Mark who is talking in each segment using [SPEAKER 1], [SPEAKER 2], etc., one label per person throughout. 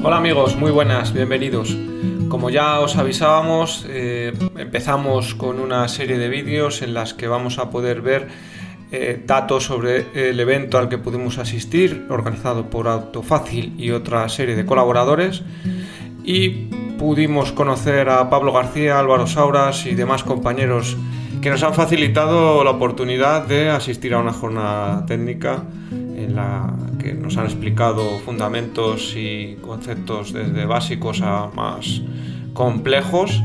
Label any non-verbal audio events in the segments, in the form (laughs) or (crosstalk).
[SPEAKER 1] Hola amigos, muy buenas, bienvenidos. Como ya os avisábamos, eh, empezamos con una serie de vídeos en las que vamos a poder ver eh, datos sobre el evento al que pudimos asistir, organizado por Autofácil y otra serie de colaboradores. Y pudimos conocer a Pablo García, Álvaro Sauras y demás compañeros que nos han facilitado la oportunidad de asistir a una jornada técnica en la que nos han explicado fundamentos y conceptos desde básicos a más complejos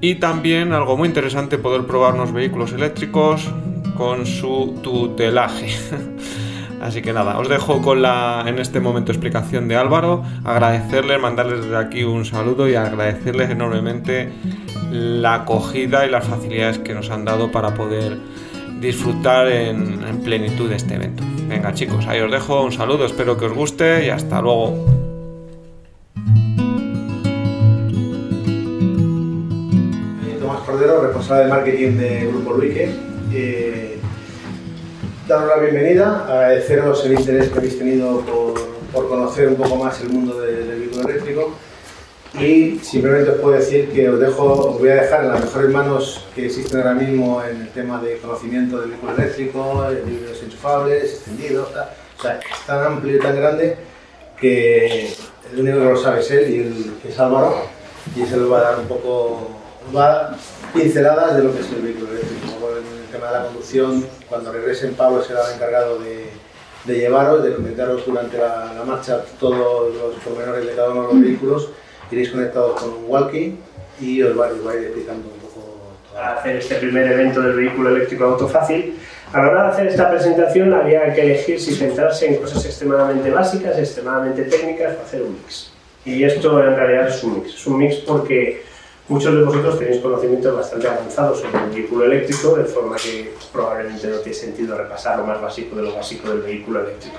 [SPEAKER 1] y también algo muy interesante poder probar unos vehículos eléctricos con su tutelaje. (laughs) Así que nada, os dejo con la en este momento explicación de Álvaro, agradecerles, mandarles desde aquí un saludo y agradecerles enormemente la acogida y las facilidades que nos han dado para poder disfrutar en plenitud de este evento. Venga chicos, ahí os dejo un saludo, espero que os guste y hasta luego.
[SPEAKER 2] Tomás Cordero, responsable de marketing de Grupo Luique. Eh, daros la bienvenida, agradeceros el interés que habéis tenido por, conocer un poco más el mundo de- del vehículo eléctrico y simplemente os puedo decir que os dejo, os voy a dejar en las mejores manos que existen ahora mismo en el tema de conocimiento del vehículo eléctrico, de libros enchufables, extendidos, o sea, es tan amplio y tan grande que el único que lo sabe es él y el que es Álvaro y se lo va a dar un poco, va pinceladas de lo que es el vehículo eléctrico. En el tema de la conducción, cuando regresen Pablo será el encargado de, de llevaros, de comentaros durante la, la marcha todos los pormenores de cada uno de los vehículos. Iréis conectados con un walkie y os va, os va a ir explicando un poco toda
[SPEAKER 3] a hacer este primer evento del vehículo eléctrico autofácil. A la hora de hacer esta presentación había que elegir si centrarse en cosas extremadamente básicas, extremadamente técnicas o hacer un mix. Y esto en realidad es un mix. Es un mix porque muchos de vosotros tenéis conocimientos bastante avanzados sobre el vehículo eléctrico, de forma que probablemente no tiene sentido repasar lo más básico de lo básico del vehículo eléctrico.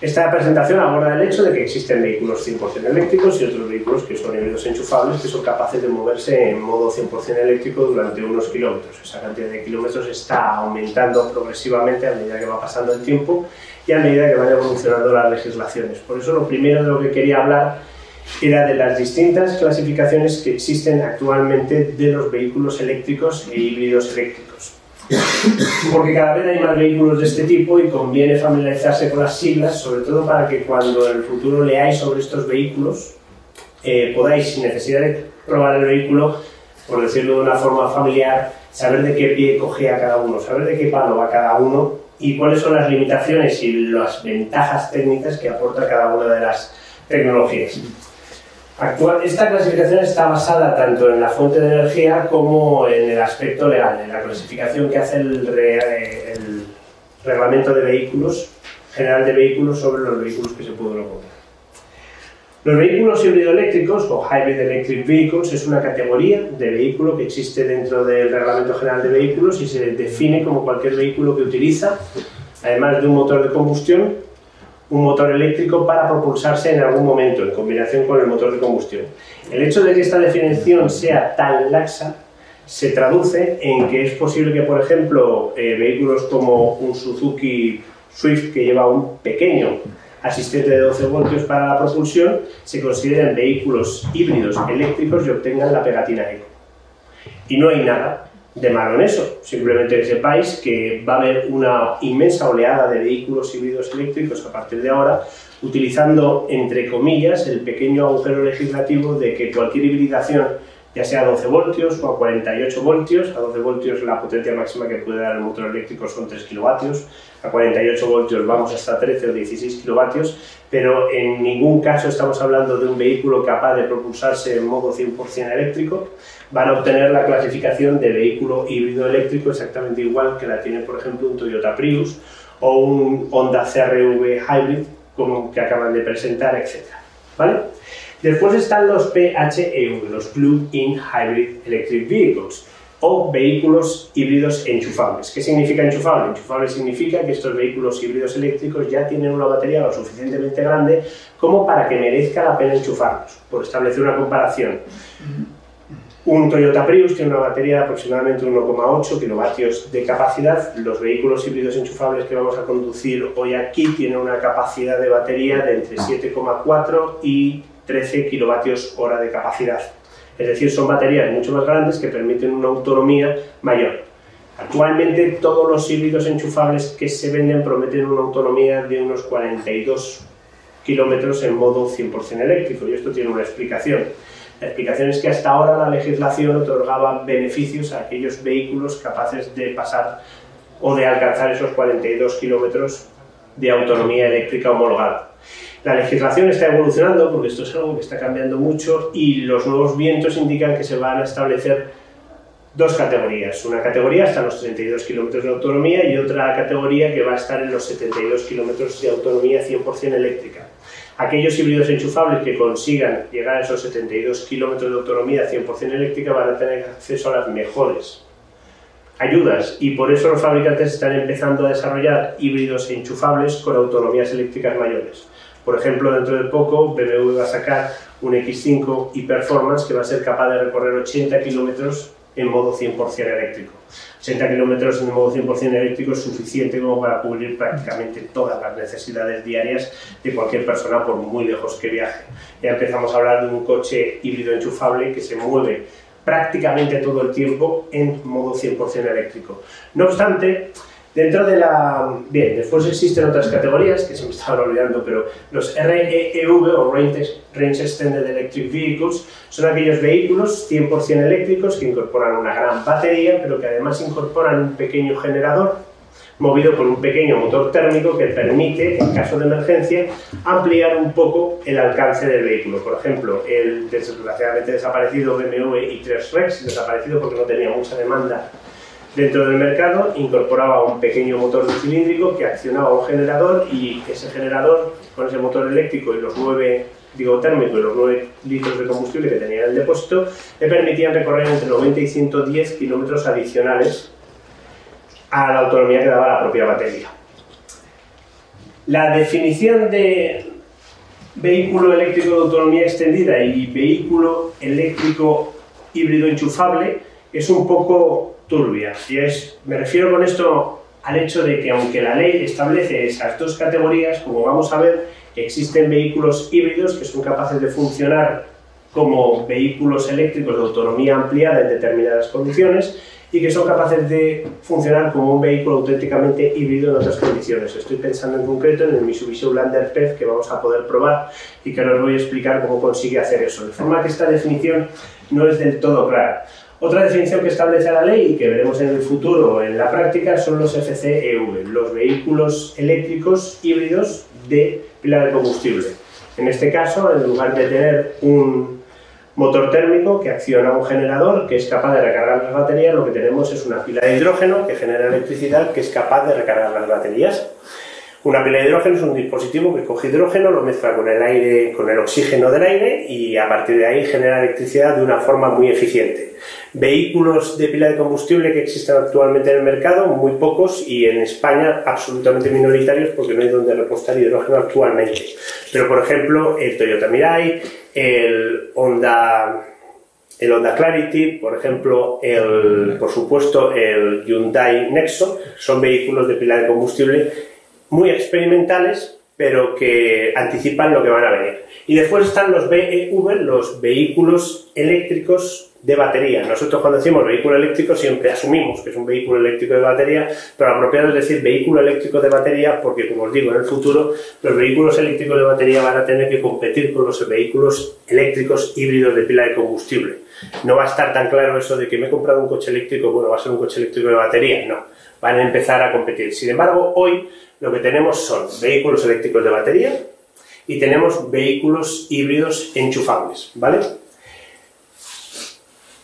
[SPEAKER 3] Esta presentación aborda el hecho de que existen vehículos 100% eléctricos y otros vehículos que son híbridos enchufables que son capaces de moverse en modo 100% eléctrico durante unos kilómetros. Esa cantidad de kilómetros está aumentando progresivamente a medida que va pasando el tiempo y a medida que van evolucionando las legislaciones. Por eso lo primero de lo que quería hablar era de las distintas clasificaciones que existen actualmente de los vehículos eléctricos e híbridos eléctricos porque cada vez hay más vehículos de este tipo y conviene familiarizarse con las siglas, sobre todo para que cuando en el futuro leáis sobre estos vehículos eh, podáis, sin necesidad de probar el vehículo, por decirlo de una forma familiar, saber de qué pie cogea cada uno, saber de qué palo va cada uno y cuáles son las limitaciones y las ventajas técnicas que aporta cada una de las tecnologías. Actual- esta clasificación está basada tanto en la fuente de energía como en el aspecto legal, en la clasificación que hace el, re- el reglamento de vehículos, general de vehículos sobre los vehículos que se pueden ocupar. Los vehículos híbrido-eléctricos o Hybrid Electric Vehicles es una categoría de vehículo que existe dentro del Reglamento General de Vehículos y se define como cualquier vehículo que utiliza, además de un motor de combustión, un motor eléctrico para propulsarse en algún momento en combinación con el motor de combustión. El hecho de que esta definición sea tan laxa se traduce en que es posible que, por ejemplo, eh, vehículos como un Suzuki Swift que lleva un pequeño asistente de 12 voltios para la propulsión se consideren vehículos híbridos eléctricos y obtengan la pegatina eco. Y no hay nada de malo en eso, simplemente que sepáis que va a haber una inmensa oleada de vehículos híbridos eléctricos a partir de ahora, utilizando, entre comillas, el pequeño agujero legislativo de que cualquier hibridación, ya sea a 12 voltios o a 48 voltios, a 12 voltios la potencia máxima que puede dar el motor eléctrico son 3 kilovatios, a 48 voltios vamos hasta 13 o 16 kilovatios, pero en ningún caso estamos hablando de un vehículo capaz de propulsarse en modo 100% eléctrico, van a obtener la clasificación de vehículo híbrido eléctrico exactamente igual que la tiene, por ejemplo, un Toyota Prius o un Honda CRV Hybrid como que acaban de presentar, etc. ¿Vale? Después están los PHEV, los Plug-in Hybrid Electric Vehicles, o vehículos híbridos enchufables. ¿Qué significa enchufable? Enchufable significa que estos vehículos híbridos eléctricos ya tienen una batería lo suficientemente grande como para que merezca la pena enchufarlos. Por establecer una comparación, Un Toyota Prius tiene una batería de aproximadamente 1,8 kilovatios de capacidad. Los vehículos híbridos enchufables que vamos a conducir hoy aquí tienen una capacidad de batería de entre 7,4 y 13 kilovatios hora de capacidad. Es decir, son baterías mucho más grandes que permiten una autonomía mayor. Actualmente todos los híbridos enchufables que se venden prometen una autonomía de unos 42 kilómetros en modo 100% eléctrico y esto tiene una explicación la explicación es que hasta ahora la legislación otorgaba beneficios a aquellos vehículos capaces de pasar o de alcanzar esos 42 kilómetros de autonomía eléctrica homologada. La legislación está evolucionando porque esto es algo que está cambiando mucho y los nuevos vientos indican que se van a establecer dos categorías. Una categoría hasta los 32 kilómetros de autonomía y otra categoría que va a estar en los 72 kilómetros de autonomía 100% eléctrica. Aquellos híbridos enchufables que consigan llegar a esos 72 kilómetros de autonomía 100% eléctrica van a tener acceso a las mejores ayudas y por eso los fabricantes están empezando a desarrollar híbridos enchufables con autonomías eléctricas mayores. Por ejemplo, dentro de poco BMW va a sacar un X5 y Performance que va a ser capaz de recorrer 80 kilómetros en modo 100% eléctrico. 80 kilómetros en modo 100% eléctrico es suficiente como para cubrir prácticamente todas las necesidades diarias de cualquier persona por muy lejos que viaje. Ya empezamos a hablar de un coche híbrido enchufable que se mueve prácticamente todo el tiempo en modo 100% eléctrico. No obstante, Dentro de la... Bien, después existen otras categorías que se me estaban olvidando, pero los REEV o Range, Extended Electric Vehicles son aquellos vehículos 100% eléctricos que incorporan una gran batería, pero que además incorporan un pequeño generador movido por un pequeño motor térmico que permite, en caso de emergencia, ampliar un poco el alcance del vehículo. Por ejemplo, el desgraciadamente desaparecido BMW i3 Rex, desaparecido porque no tenía mucha demanda Dentro del mercado incorporaba un pequeño motor cilíndrico que accionaba un generador y ese generador, con ese motor eléctrico y los 9 digo térmico y los 9 litros de combustible que tenía en el depósito, le permitían recorrer entre 90 y 110 kilómetros adicionales a la autonomía que daba la propia batería. La definición de vehículo eléctrico de autonomía extendida y vehículo eléctrico híbrido enchufable es un poco turbia. Y es, me refiero con esto al hecho de que aunque la ley establece esas dos categorías, como vamos a ver, existen vehículos híbridos que son capaces de funcionar como vehículos eléctricos de autonomía ampliada en determinadas condiciones y que son capaces de funcionar como un vehículo auténticamente híbrido en otras condiciones. Estoy pensando en concreto en el Mitsubishi Outlander PEV que vamos a poder probar y que os voy a explicar cómo consigue hacer eso. De forma que esta definición no es del todo clara. Otra definición que establece la ley y que veremos en el futuro en la práctica son los FCEV, los vehículos eléctricos híbridos de pila de combustible. En este caso, en lugar de tener un motor térmico que acciona un generador que es capaz de recargar las baterías, lo que tenemos es una pila de hidrógeno que genera electricidad que es capaz de recargar las baterías. Una pila de hidrógeno es un dispositivo que coge hidrógeno, lo mezcla con el aire, con el oxígeno del aire y a partir de ahí genera electricidad de una forma muy eficiente. Vehículos de pila de combustible que existen actualmente en el mercado, muy pocos y en España absolutamente minoritarios porque no hay donde repostar hidrógeno actualmente. Pero por ejemplo, el Toyota Mirai, el Honda el Honda Clarity, por ejemplo, el, por supuesto el Hyundai Nexo, son vehículos de pila de combustible muy experimentales, pero que anticipan lo que van a venir. Y después están los BEV, los vehículos eléctricos de batería. Nosotros cuando decimos vehículo eléctrico siempre asumimos que es un vehículo eléctrico de batería, pero apropiado es decir vehículo eléctrico de batería porque, como os digo, en el futuro los vehículos eléctricos de batería van a tener que competir con los vehículos eléctricos híbridos de pila de combustible. No va a estar tan claro eso de que me he comprado un coche eléctrico, bueno, va a ser un coche eléctrico de batería, no. Van a empezar a competir. Sin embargo, hoy lo que tenemos son vehículos eléctricos de batería y tenemos vehículos híbridos enchufables, ¿vale?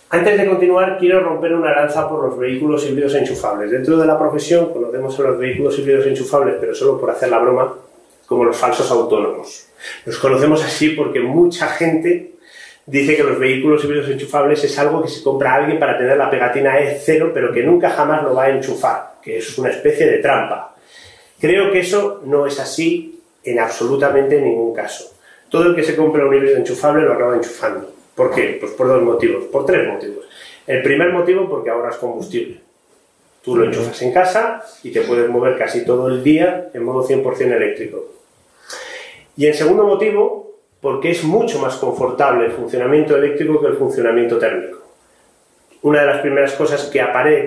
[SPEAKER 3] Antes de continuar, quiero romper una lanza por los vehículos híbridos enchufables. Dentro de la profesión conocemos a los vehículos híbridos enchufables, pero solo por hacer la broma, como los falsos autónomos. Los conocemos así porque mucha gente dice que los vehículos híbridos enchufables es algo que se compra a alguien para tener la pegatina E0, pero que nunca jamás lo va a enchufar, que es una especie de trampa. Creo que eso no es así en absolutamente ningún caso. Todo el que se compra un híbrido enchufable lo acaba enchufando. ¿Por qué? Pues por dos motivos, por tres motivos. El primer motivo porque ahorras combustible. Tú lo enchufas en casa y te puedes mover casi todo el día en modo 100% eléctrico. Y el segundo motivo, porque es mucho más confortable el funcionamiento eléctrico que el funcionamiento térmico. Una de las primeras cosas que,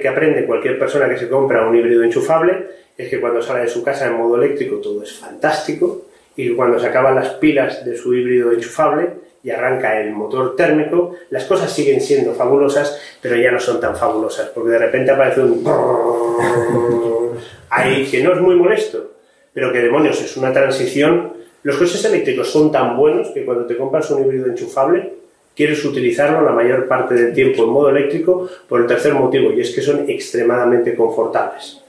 [SPEAKER 3] que aprende cualquier persona que se compra un híbrido enchufable es que cuando sale de su casa en modo eléctrico todo es fantástico y cuando se acaban las pilas de su híbrido enchufable y arranca el motor térmico, las cosas siguen siendo fabulosas, pero ya no son tan fabulosas, porque de repente aparece un (laughs) ahí que no es muy molesto, pero que demonios, es una transición. Los coches eléctricos son tan buenos que cuando te compras un híbrido enchufable, quieres utilizarlo la mayor parte del tiempo en modo eléctrico por el tercer motivo, y es que son extremadamente confortables.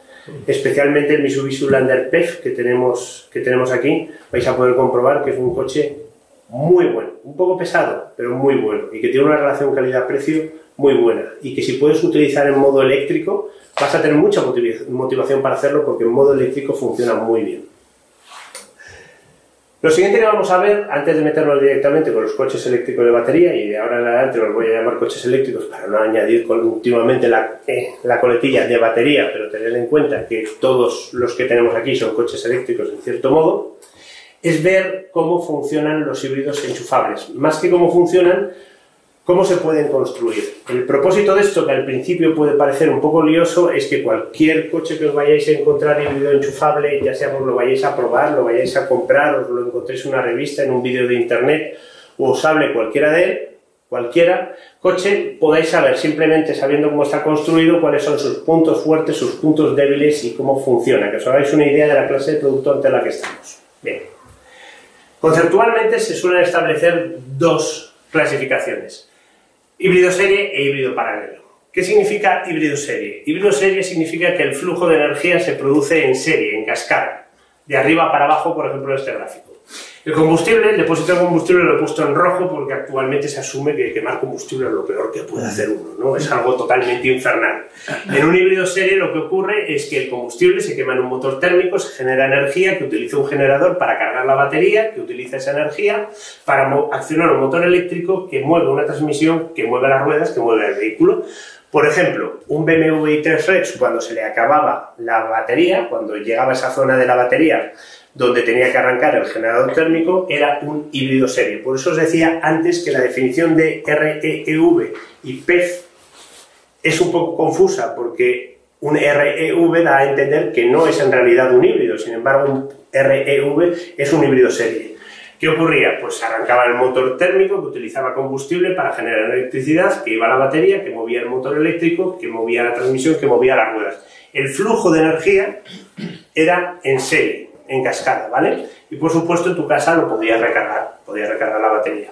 [SPEAKER 3] Especialmente el Mitsubishi Lander PEF que tenemos, que tenemos aquí, vais a poder comprobar que es un coche muy bueno, un poco pesado, pero muy bueno, y que tiene una relación calidad-precio muy buena, y que si puedes utilizar en modo eléctrico, vas a tener mucha motivación para hacerlo porque en modo eléctrico funciona muy bien. Lo siguiente que vamos a ver, antes de meternos directamente con los coches eléctricos de batería, y de ahora en adelante los voy a llamar coches eléctricos para no añadir continuamente la, eh, la coletilla de batería, pero tener en cuenta que todos los que tenemos aquí son coches eléctricos en cierto modo, es ver cómo funcionan los híbridos enchufables. Más que cómo funcionan, ¿Cómo se pueden construir? El propósito de esto, que al principio puede parecer un poco lioso, es que cualquier coche que os vayáis a encontrar híbrido enchufable, ya sea pues lo vayáis a probar, lo vayáis a comprar, os lo encontréis en una revista, en un vídeo de internet, o os hable cualquiera de él, cualquiera coche, podáis saber, simplemente sabiendo cómo está construido, cuáles son sus puntos fuertes, sus puntos débiles y cómo funciona, que os hagáis una idea de la clase de producto ante la que estamos. Bien. Conceptualmente se suelen establecer dos clasificaciones Híbrido serie e híbrido paralelo. ¿Qué significa híbrido serie? Híbrido serie significa que el flujo de energía se produce en serie, en cascada, de arriba para abajo, por ejemplo, en este gráfico. El combustible, el depósito de combustible lo he puesto en rojo porque actualmente se asume que quemar combustible es lo peor que puede hacer uno, ¿no? Es algo totalmente infernal. En un híbrido serie lo que ocurre es que el combustible se quema en un motor térmico, se genera energía que utiliza un generador para cargar la batería, que utiliza esa energía para accionar un motor eléctrico que mueve una transmisión, que mueve las ruedas, que mueve el vehículo. Por ejemplo, un BMW i3 Rex, cuando se le acababa la batería, cuando llegaba a esa zona de la batería, donde tenía que arrancar el generador térmico, era un híbrido serie. Por eso os decía antes que la definición de REEV y PEF es un poco confusa, porque un REV da a entender que no es en realidad un híbrido, sin embargo, un REV es un híbrido serie. ¿Qué ocurría? Pues arrancaba el motor térmico que utilizaba combustible para generar electricidad, que iba a la batería, que movía el motor eléctrico, que movía la transmisión, que movía las ruedas. El flujo de energía era en serie en cascada, ¿vale? Y por supuesto en tu casa lo podías recargar, podías recargar la batería.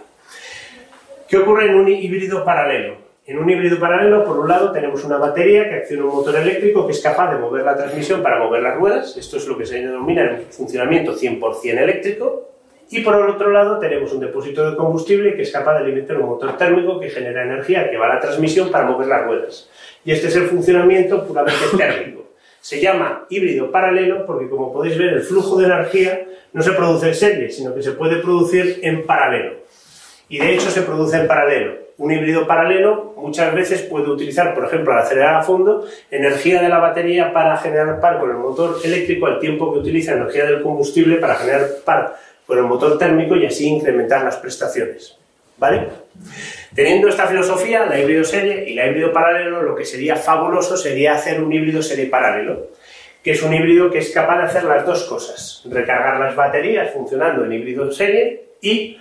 [SPEAKER 3] ¿Qué ocurre en un híbrido paralelo? En un híbrido paralelo, por un lado, tenemos una batería que acciona un motor eléctrico que es capaz de mover la transmisión para mover las ruedas. Esto es lo que se denomina el funcionamiento 100% eléctrico. Y por el otro lado, tenemos un depósito de combustible que es capaz de alimentar un motor térmico que genera energía que va a la transmisión para mover las ruedas. Y este es el funcionamiento puramente térmico. Se llama híbrido paralelo porque, como podéis ver, el flujo de energía no se produce en serie, sino que se puede producir en paralelo. Y de hecho se produce en paralelo. Un híbrido paralelo muchas veces puede utilizar, por ejemplo, al acelerar a fondo, energía de la batería para generar par con el motor eléctrico al tiempo que utiliza energía del combustible para generar par con el motor térmico y así incrementar las prestaciones. ¿Vale? Teniendo esta filosofía, la híbrido serie y la híbrido paralelo, lo que sería fabuloso sería hacer un híbrido serie paralelo, que es un híbrido que es capaz de hacer las dos cosas, recargar las baterías funcionando en híbrido serie y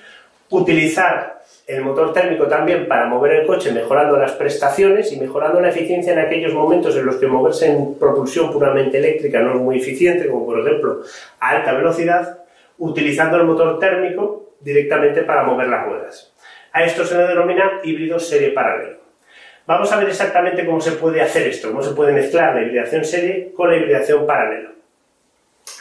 [SPEAKER 3] utilizar el motor térmico también para mover el coche mejorando las prestaciones y mejorando la eficiencia en aquellos momentos en los que moverse en propulsión puramente eléctrica no es muy eficiente, como por ejemplo a alta velocidad, utilizando el motor térmico directamente para mover las ruedas. A esto se le denomina híbrido serie paralelo. Vamos a ver exactamente cómo se puede hacer esto, cómo se puede mezclar la hibridación serie con la hibridación paralelo.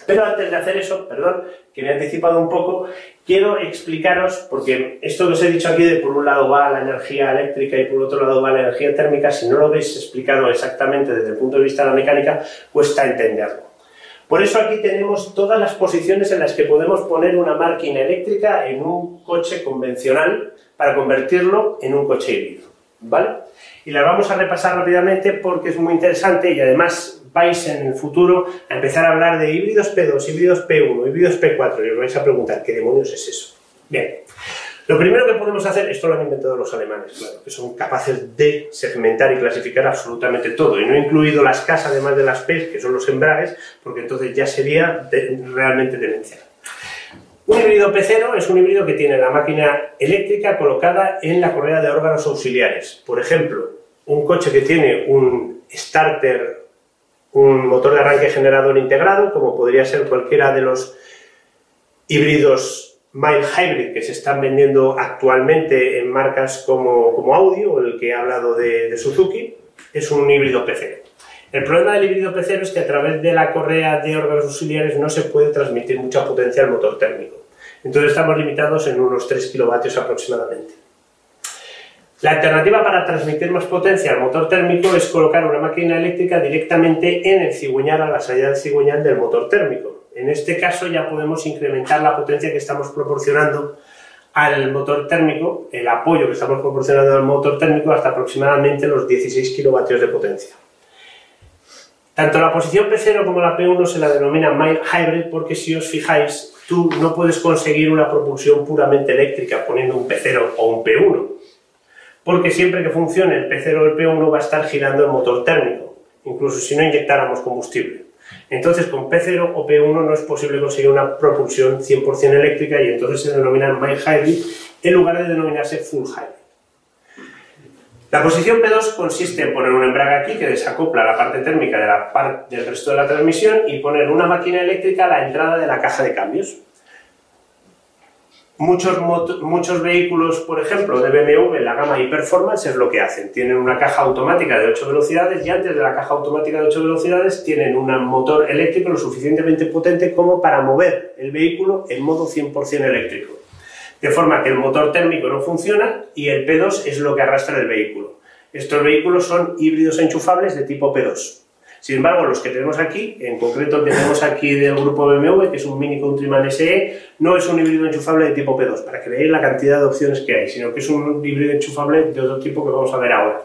[SPEAKER 3] Pero antes de hacer eso, perdón, que me he anticipado un poco, quiero explicaros, porque esto que os he dicho aquí de por un lado va la energía eléctrica y por otro lado va la energía térmica, si no lo veis explicado exactamente desde el punto de vista de la mecánica, cuesta entenderlo. Por eso aquí tenemos todas las posiciones en las que podemos poner una máquina eléctrica en un coche convencional para convertirlo en un coche híbrido. ¿Vale? Y las vamos a repasar rápidamente porque es muy interesante y además vais en el futuro a empezar a hablar de híbridos P2, híbridos P1, híbridos P4 y os vais a preguntar, ¿qué demonios es eso? Bien, lo primero que podemos hacer, esto lo han inventado los alemanes, claro, que son capaces de segmentar y clasificar absolutamente todo, y no he incluido las casas además de las P, que son los embragues, porque entonces ya sería realmente demencial. Un híbrido P0 es un híbrido que tiene la máquina eléctrica colocada en la correa de órganos auxiliares. Por ejemplo, un coche que tiene un starter, un motor de arranque generador integrado, como podría ser cualquiera de los híbridos mild hybrid que se están vendiendo actualmente en marcas como, como Audi o el que he hablado de, Suzuki, es un híbrido P0. El problema del híbrido P0 es que a través de la correa de órganos auxiliares no se puede transmitir mucha potencia al motor térmico. Entonces estamos limitados en unos 3 kilovatios aproximadamente. La alternativa para transmitir más potencia al motor térmico es colocar una máquina eléctrica directamente en el cigüeñal, a la salida del cigüeñal del motor térmico. En este caso ya podemos incrementar la potencia que estamos proporcionando al motor térmico, el apoyo que estamos proporcionando al motor térmico hasta aproximadamente los 16 kilovatios de potencia. Tanto la posición P0 como la P1 se la denomina hybrid porque si os fijáis, tú no puedes conseguir una propulsión puramente eléctrica poniendo un P0 o un P1, porque siempre que funcione el P0 o el P1 va a estar girando el motor térmico, incluso si no inyectáramos combustible. Entonces, con P0 o P1 no es posible conseguir una propulsión 100% eléctrica y entonces se denomina mild hybrid en lugar de denominarse full hybrid. La posición P2 consiste en poner un embrague aquí que desacopla la parte térmica del resto de la transmisión y poner una máquina eléctrica a la entrada de la caja de cambios. Muchos, muchos vehículos, por ejemplo, de BMW, la gama e-Performance, es lo que hacen. Tienen una caja automática de 8 velocidades y antes de la caja automática de 8 velocidades tienen un motor eléctrico lo suficientemente potente como para mover el vehículo en modo 100% eléctrico. De forma que el motor térmico no funciona y el P2 es lo que arrastra el vehículo. Estos vehículos son híbridos enchufables de tipo P2. Sin embargo, los que tenemos aquí, en concreto que tenemos aquí del grupo BMW, que es un Mini Countryman SE, no es un híbrido enchufable de tipo P2, para que veáis la cantidad de opciones que hay, sino que es un híbrido enchufable de otro tipo que vamos a ver ahora.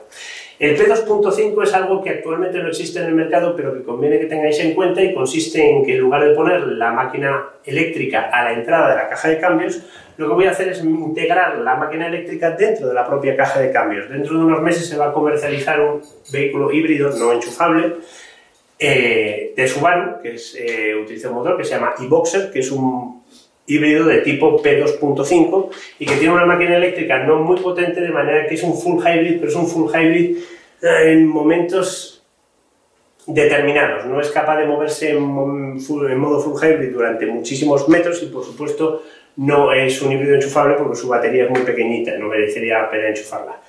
[SPEAKER 3] El P2.5 es algo que actualmente no existe en el mercado, pero que conviene que tengáis en cuenta y consiste en que en lugar de poner la máquina eléctrica a la entrada de la caja de cambios, lo que voy a hacer es integrar la máquina eléctrica dentro de la propia caja de cambios. Dentro de unos meses se va a comercializar un vehículo híbrido no enchufable eh, de Subaru, que es, eh, utiliza un motor que se llama e-Boxer, que es un híbrido de tipo P2.5 y que tiene una máquina eléctrica no muy potente, de manera que es un full hybrid, pero es un full hybrid eh, en momentos determinados. No es capaz de moverse en, modo full hybrid durante muchísimos metros y, por supuesto, no es un híbrido enchufable porque su batería es muy pequeñita, no merecería la pena enchufarla.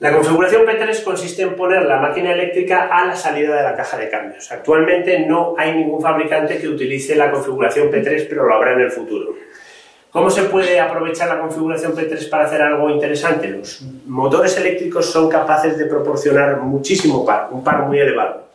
[SPEAKER 3] La configuración P3 consiste en poner la máquina eléctrica a la salida de la caja de cambios. Actualmente no hay ningún fabricante que utilice la configuración P3, pero lo habrá en el futuro. ¿Cómo se puede aprovechar la configuración P3 para hacer algo interesante? Los motores eléctricos son capaces de proporcionar muchísimo par, un par muy elevado.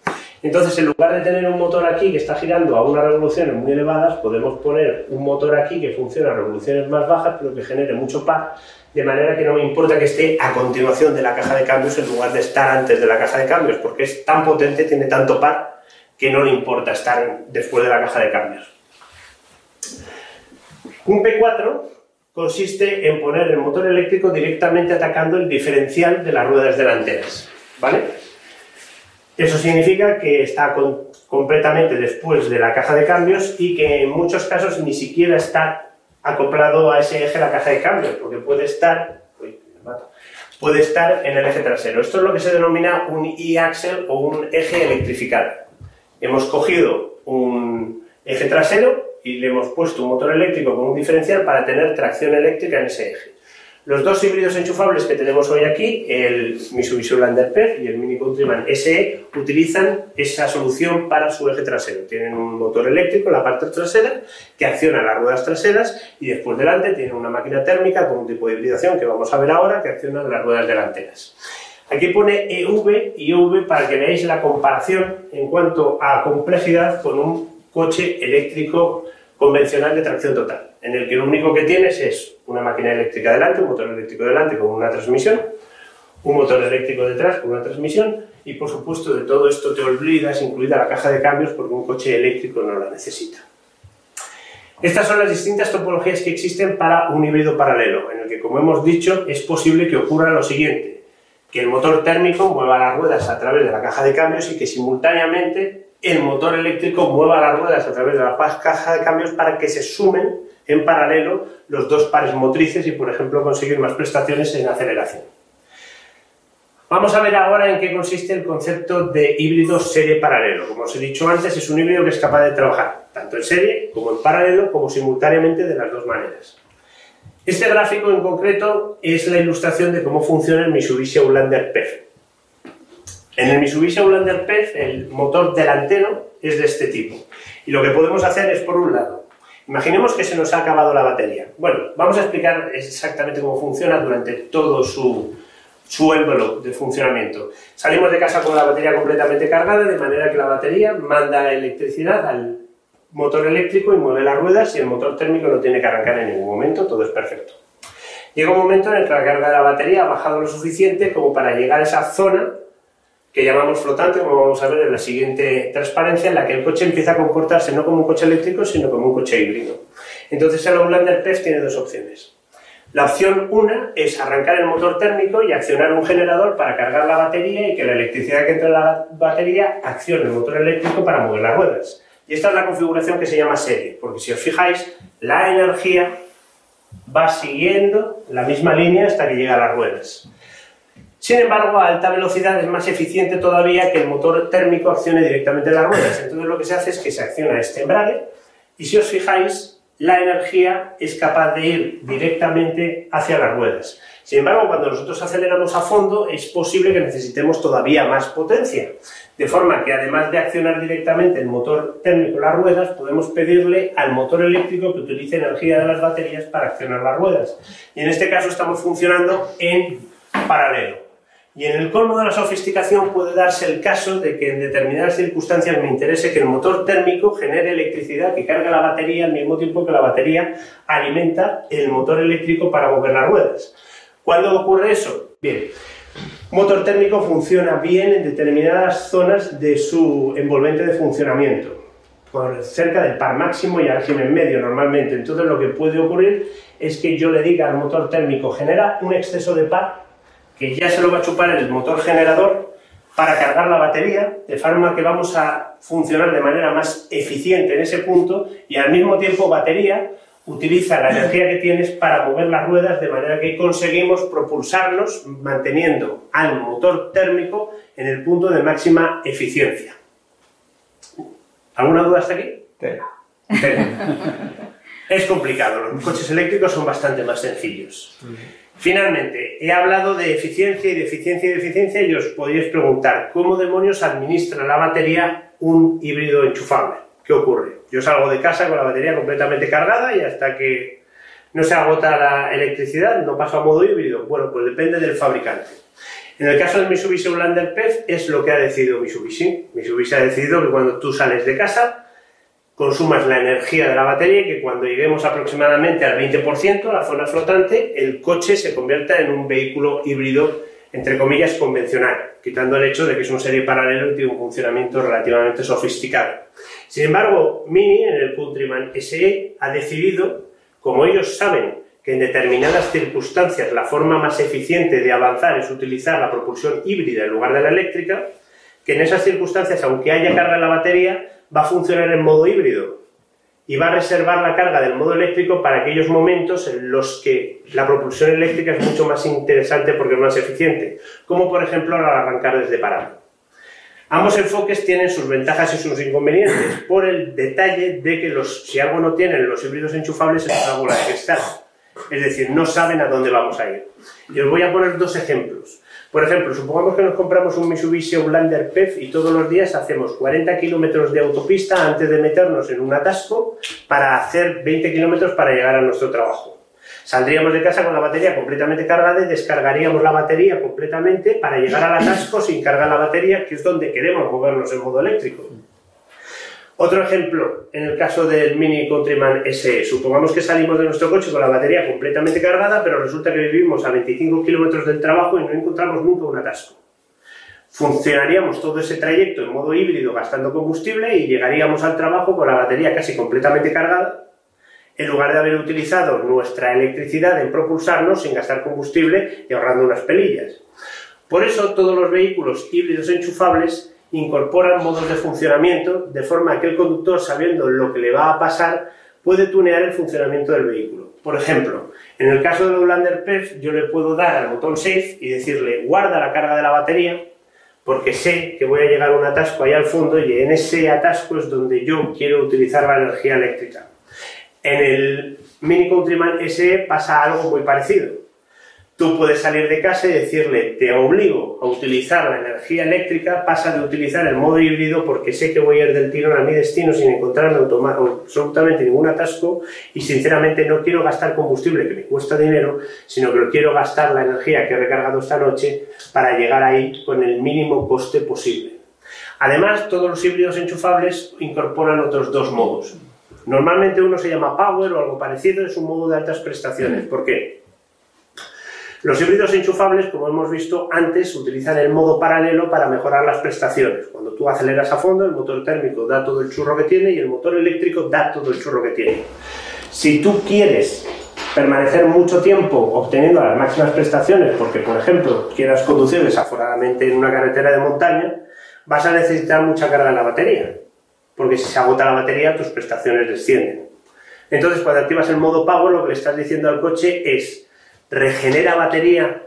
[SPEAKER 3] Entonces, en lugar de tener un motor aquí que está girando a unas revoluciones muy elevadas, podemos poner un motor aquí que funciona a revoluciones más bajas, pero que genere mucho par de manera que no me importa que esté a continuación de la caja de cambios en lugar de estar antes de la caja de cambios, porque es tan potente, tiene tanto par, que no le importa estar después de la caja de cambios. Un P4 consiste en poner el motor eléctrico directamente atacando el diferencial de las ruedas delanteras, ¿vale? Eso significa que está completamente después de la caja de cambios y que en muchos casos ni siquiera está acoplado a ese eje la caja de cambios, porque puede estar, puede estar en el eje trasero. Esto es lo que se denomina un e-axle o un eje electrificado. Hemos cogido un eje trasero y le hemos puesto un motor eléctrico con un diferencial para tener tracción eléctrica en ese eje. Los dos híbridos enchufables que tenemos hoy aquí, el Mitsubishi Lander PEF y el Mini Countryman SE, utilizan esa solución para su eje trasero. Tienen un motor eléctrico en la parte trasera que acciona las ruedas traseras y después delante tienen una máquina térmica con un tipo de hibridación que vamos a ver ahora que acciona las ruedas delanteras. Aquí pone EV y EV para que veáis la comparación en cuanto a complejidad con un coche eléctrico convencional de tracción total, en el que lo único que tienes es una máquina eléctrica delante, un motor eléctrico delante con una transmisión, un motor eléctrico detrás con una transmisión y por supuesto de todo esto te olvidas, incluida la caja de cambios, porque un coche eléctrico no la necesita. Estas son las distintas topologías que existen para un híbrido paralelo, en el que, como hemos dicho, es posible que ocurra lo siguiente, que el motor térmico mueva las ruedas a través de la caja de cambios y que simultáneamente el motor eléctrico mueva las ruedas a través de la caja de cambios para que se sumen en paralelo los dos pares motrices y, por ejemplo, conseguir más prestaciones en aceleración. Vamos a ver ahora en qué consiste el concepto de híbrido serie paralelo. Como os he dicho antes, es un híbrido que es capaz de trabajar tanto en serie como en paralelo, como simultáneamente de las dos maneras. Este gráfico en concreto es la ilustración de cómo funciona el Mitsubishi Outlander PEF. En el Mitsubishi Outlander PEF el motor delantero es de este tipo. Y lo que podemos hacer es, por un lado, imaginemos que se nos ha acabado la batería. Bueno, vamos a explicar exactamente cómo funciona durante todo su, su envelope de funcionamiento. Salimos de casa con la batería completamente cargada, de manera que la batería manda electricidad al motor eléctrico y mueve las ruedas y el motor térmico no tiene que arrancar en ningún momento, todo es perfecto. Llega un momento en el que la carga de la batería ha bajado lo suficiente como para llegar a esa zona que llamamos flotante, como vamos a ver en la siguiente transparencia, en la que el coche empieza a comportarse no como un coche eléctrico, sino como un coche híbrido. Entonces el Outlander PEF tiene dos opciones. La opción 1 es arrancar el motor térmico y accionar un generador para cargar la batería y que la electricidad que entra en la batería accione el motor eléctrico para mover las ruedas. Y esta es la configuración que se llama serie, porque si os fijáis, la energía va siguiendo la misma línea hasta que llega a las ruedas. Sin embargo, a alta velocidad es más eficiente todavía que el motor térmico accione directamente en las ruedas. Entonces lo que se hace es que se acciona este embrague y si os fijáis, la energía es capaz de ir directamente hacia las ruedas. Sin embargo, cuando nosotros aceleramos a fondo, es posible que necesitemos todavía más potencia. De forma que además de accionar directamente el motor térmico las ruedas, podemos pedirle al motor eléctrico que utilice energía de las baterías para accionar las ruedas. Y en este caso estamos funcionando en paralelo. Y en el colmo de la sofisticación puede darse el caso de que en determinadas circunstancias me interese que el motor térmico genere electricidad que carga la batería al mismo tiempo que la batería alimenta el motor eléctrico para mover las ruedas. ¿Cuándo ocurre eso? Bien, motor térmico funciona bien en determinadas zonas de su envolvente de funcionamiento, por cerca del par máximo y al régimen medio normalmente. Entonces lo que puede ocurrir es que yo le diga al motor térmico genera un exceso de par que ya se lo va a chupar el motor generador para cargar la batería, de forma que vamos a funcionar de manera más eficiente en ese punto y al mismo tiempo batería utiliza la energía que tienes para mover las ruedas de manera que conseguimos propulsarnos manteniendo al motor térmico en el punto de máxima eficiencia. ¿Alguna duda hasta aquí? (laughs) Es complicado, los coches eléctricos son bastante más sencillos. Finalmente, he hablado de eficiencia y de eficiencia y de eficiencia y os podríais preguntar, ¿cómo demonios administra la batería un híbrido enchufable? ¿Qué ocurre? Yo salgo de casa con la batería completamente cargada y hasta que no se agota la electricidad no paso a modo híbrido. Bueno, pues depende del fabricante. En el caso del Mitsubishi Outlander PEF es lo que ha decidido Mitsubishi. Mitsubishi ha decidido que cuando tú sales de casa consumas la energía de la batería y que cuando lleguemos aproximadamente al 20%, a la zona flotante, el coche se convierta en un vehículo híbrido, entre comillas, convencional, quitando el hecho de que es un serie paralelo y tiene un funcionamiento relativamente sofisticado. Sin embargo, Mini, en el Countryman SE, ha decidido, como ellos saben que en determinadas circunstancias la forma más eficiente de avanzar es utilizar la propulsión híbrida en lugar de la eléctrica, que en esas circunstancias, aunque haya carga en la batería, va a funcionar en modo híbrido y va a reservar la carga del modo eléctrico para aquellos momentos en los que la propulsión eléctrica es mucho más interesante porque es más eficiente, como por ejemplo al arrancar desde parado. Ambos enfoques tienen sus ventajas y sus inconvenientes, por el detalle de que los, si algo no tienen los híbridos enchufables es una bola de cristal, es decir, no saben a dónde vamos a ir. Y os voy a poner dos ejemplos. Por ejemplo, supongamos que nos compramos un Mitsubishi Outlander PEF y todos los días hacemos 40 kilómetros de autopista antes de meternos en un atasco para hacer 20 kilómetros para llegar a nuestro trabajo. Saldríamos de casa con la batería completamente cargada y descargaríamos la batería completamente para llegar al atasco sin cargar la batería, que es donde queremos movernos en modo eléctrico. Otro ejemplo, en el caso del Mini Countryman SE. Supongamos que salimos de nuestro coche con la batería completamente cargada, pero resulta que vivimos a 25 kilómetros del trabajo y no encontramos nunca un atasco. Funcionaríamos todo ese trayecto en modo híbrido gastando combustible y llegaríamos al trabajo con la batería casi completamente cargada, en lugar de haber utilizado nuestra electricidad en propulsarnos sin gastar combustible y ahorrando unas pelillas. Por eso todos los vehículos híbridos enchufables incorporan modos de funcionamiento de forma que el conductor, sabiendo lo que le va a pasar, puede tunear el funcionamiento del vehículo. Por ejemplo, en el caso del Outlander PEF, yo le puedo dar al botón Safe y decirle guarda la carga de la batería, porque sé que voy a llegar a un atasco ahí al fondo y en ese atasco es donde yo quiero utilizar la energía eléctrica. En el Mini Countryman SE pasa algo muy parecido. Tú puedes salir de casa y decirle, te obligo a utilizar la energía eléctrica, pasa de utilizar el modo híbrido porque sé que voy a ir del tirón a mi destino sin encontrar absolutamente ningún atasco y sinceramente no quiero gastar combustible que me cuesta dinero, sino que quiero gastar la energía que he recargado esta noche para llegar ahí con el mínimo coste posible. Además, todos los híbridos enchufables incorporan otros dos modos. Normalmente uno se llama Power o algo parecido, es un modo de altas prestaciones. ¿Por qué? Los híbridos enchufables, como hemos visto antes, utilizan el modo paralelo para mejorar las prestaciones. Cuando tú aceleras a fondo, el motor térmico da todo el churro que tiene y el motor eléctrico da todo el churro que tiene. Si tú quieres permanecer mucho tiempo obteniendo las máximas prestaciones, porque por ejemplo quieras conducir desaforadamente en una carretera de montaña, vas a necesitar mucha carga en la batería, porque si se agota la batería tus prestaciones descienden. Entonces cuando activas el modo pago lo que le estás diciendo al coche es regenera batería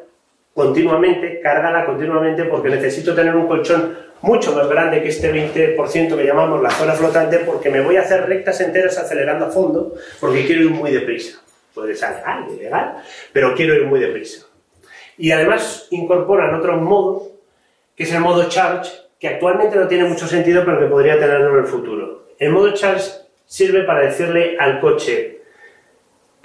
[SPEAKER 3] continuamente, cárgala continuamente porque necesito tener un colchón mucho más grande que este 20% que llamamos la zona flotante porque me voy a hacer rectas enteras acelerando a fondo porque quiero ir muy deprisa. Puede ser legal, ilegal, pero quiero ir muy deprisa. Y además incorporan otro modo, que es el modo charge, que actualmente no tiene mucho sentido, pero que podría tenerlo en el futuro. El modo charge sirve para decirle al coche,